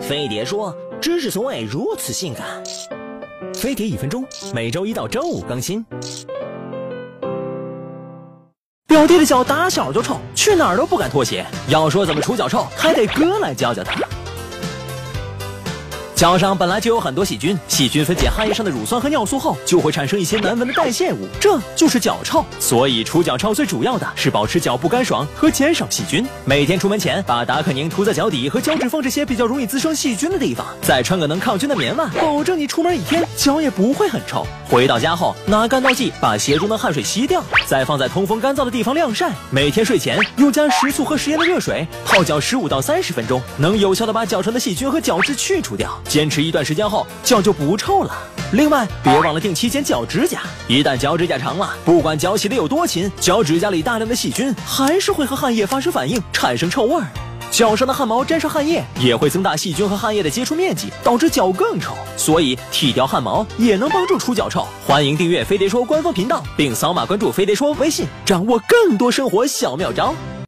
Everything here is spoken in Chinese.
飞碟说：“知识从未如此性感。”飞碟一分钟，每周一到周五更新。表弟的脚打小就臭，去哪儿都不敢脱鞋。要说怎么除脚臭，还得哥来教教他。脚上本来就有很多细菌，细菌分解汗液上的乳酸和尿素后，就会产生一些难闻的代谢物，这就是脚臭。所以除脚臭最主要的是保持脚部干爽和减少细菌。每天出门前把达克宁涂在脚底和脚趾缝这些比较容易滋生细菌的地方，再穿个能抗菌的棉袜，保证你出门一天脚也不会很臭。回到家后拿干燥剂把鞋中的汗水吸掉，再放在通风干燥的地方晾晒。每天睡前用加食醋和食盐的热水泡脚十五到三十分钟，能有效的把脚上的细菌和角质去除掉。坚持一段时间后，脚就不臭了。另外，别忘了定期剪脚指甲。一旦脚指甲长了，不管脚洗的有多勤，脚指甲里大量的细菌还是会和汗液发生反应，产生臭味儿。脚上的汗毛沾上汗液，也会增大细菌和汗液的接触面积，导致脚更臭。所以，剃掉汗毛也能帮助除脚臭。欢迎订阅飞碟说官方频道，并扫码关注飞碟说微信，掌握更多生活小妙招。